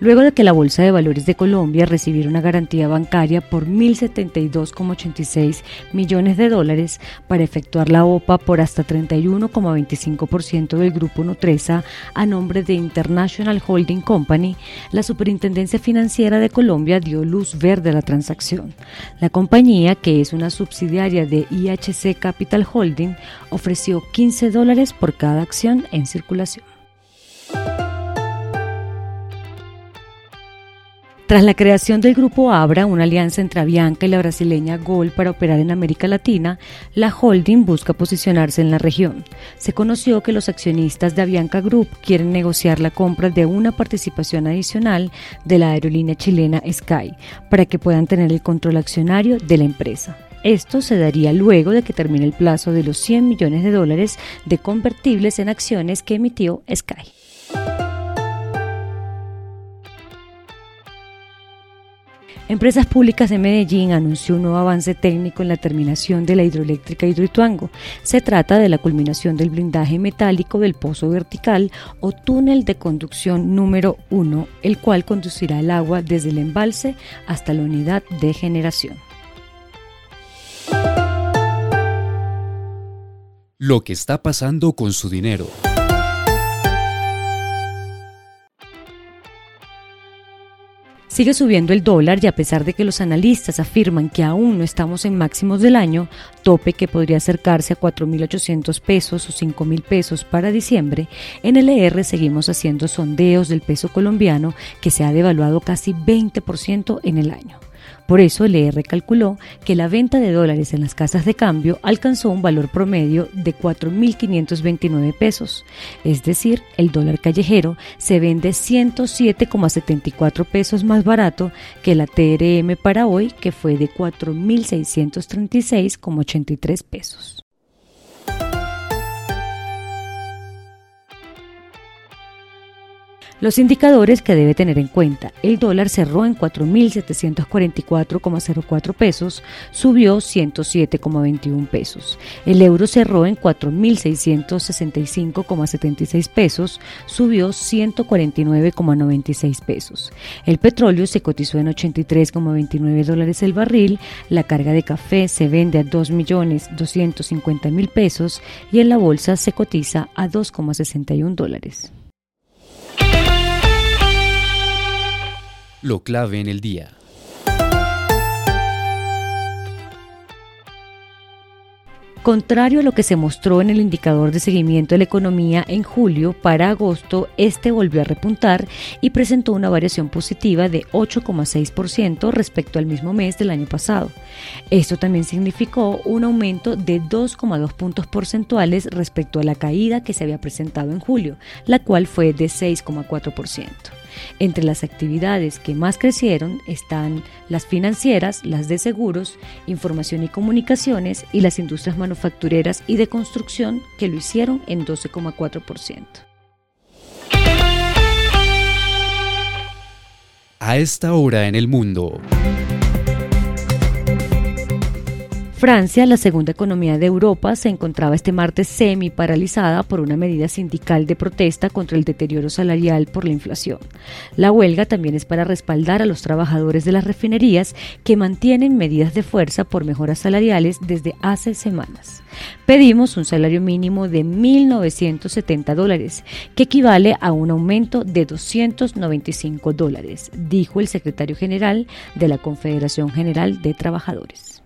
Luego de que la Bolsa de Valores de Colombia recibiera una garantía bancaria por 1.072,86 millones de dólares para efectuar la OPA por hasta 31,25% del grupo Nutresa a nombre de International Holding Company, la Superintendencia Financiera de Colombia dio luz verde a la transacción. La compañía, que es una subsidiaria de IHC Capital Holding, ofreció 15 dólares por cada acción en circulación. Tras la creación del grupo Abra, una alianza entre Avianca y la brasileña Gol para operar en América Latina, la holding busca posicionarse en la región. Se conoció que los accionistas de Avianca Group quieren negociar la compra de una participación adicional de la aerolínea chilena Sky para que puedan tener el control accionario de la empresa. Esto se daría luego de que termine el plazo de los 100 millones de dólares de convertibles en acciones que emitió Sky. Empresas Públicas de Medellín anunció un nuevo avance técnico en la terminación de la hidroeléctrica Hidroituango. Se trata de la culminación del blindaje metálico del pozo vertical o túnel de conducción número 1, el cual conducirá el agua desde el embalse hasta la unidad de generación. Lo que está pasando con su dinero. Sigue subiendo el dólar y a pesar de que los analistas afirman que aún no estamos en máximos del año, tope que podría acercarse a 4.800 pesos o 5.000 pesos para diciembre, en el ER seguimos haciendo sondeos del peso colombiano que se ha devaluado casi 20% en el año. Por eso el ER calculó que la venta de dólares en las casas de cambio alcanzó un valor promedio de 4.529 pesos, es decir, el dólar callejero se vende 107,74 pesos más barato que la TRM para hoy, que fue de 4.636,83 pesos. Los indicadores que debe tener en cuenta. El dólar cerró en 4.744,04 pesos, subió 107,21 pesos. El euro cerró en 4.665,76 pesos, subió 149,96 pesos. El petróleo se cotizó en 83,29 dólares el barril, la carga de café se vende a 2.250.000 pesos y en la bolsa se cotiza a 2,61 dólares. Lo clave en el día. Contrario a lo que se mostró en el indicador de seguimiento de la economía en julio, para agosto este volvió a repuntar y presentó una variación positiva de 8,6% respecto al mismo mes del año pasado. Esto también significó un aumento de 2,2 puntos porcentuales respecto a la caída que se había presentado en julio, la cual fue de 6,4%. Entre las actividades que más crecieron están las financieras, las de seguros, información y comunicaciones y las industrias manufactureras y de construcción que lo hicieron en 12,4%. A esta hora en el mundo. Francia, la segunda economía de Europa, se encontraba este martes semi paralizada por una medida sindical de protesta contra el deterioro salarial por la inflación. La huelga también es para respaldar a los trabajadores de las refinerías que mantienen medidas de fuerza por mejoras salariales desde hace semanas. Pedimos un salario mínimo de 1.970 dólares, que equivale a un aumento de 295 dólares, dijo el secretario general de la Confederación General de Trabajadores.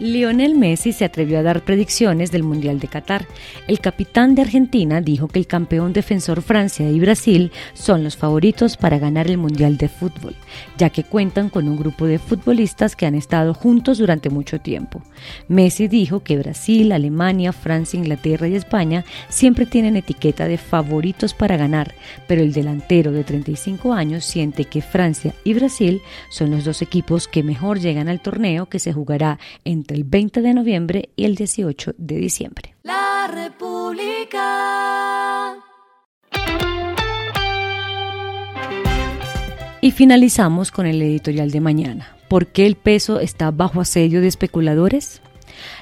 Lionel Messi se atrevió a dar predicciones del Mundial de Qatar. El capitán de Argentina dijo que el campeón defensor Francia y Brasil son los favoritos para ganar el Mundial de Fútbol, ya que cuentan con un grupo de futbolistas que han estado juntos durante mucho tiempo. Messi dijo que Brasil, Alemania, Francia, Inglaterra y España siempre tienen etiqueta de favoritos para ganar, pero el delantero de 35 años siente que Francia y Brasil son los dos equipos que mejor llegan al torneo que se jugará entre el 20 de noviembre y el 18 de diciembre. La República. Y finalizamos con el editorial de mañana. ¿Por qué el peso está bajo asedio de especuladores?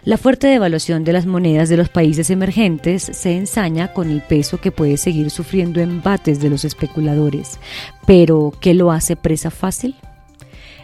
La fuerte devaluación de las monedas de los países emergentes se ensaña con el peso que puede seguir sufriendo embates de los especuladores. Pero, ¿qué lo hace presa fácil?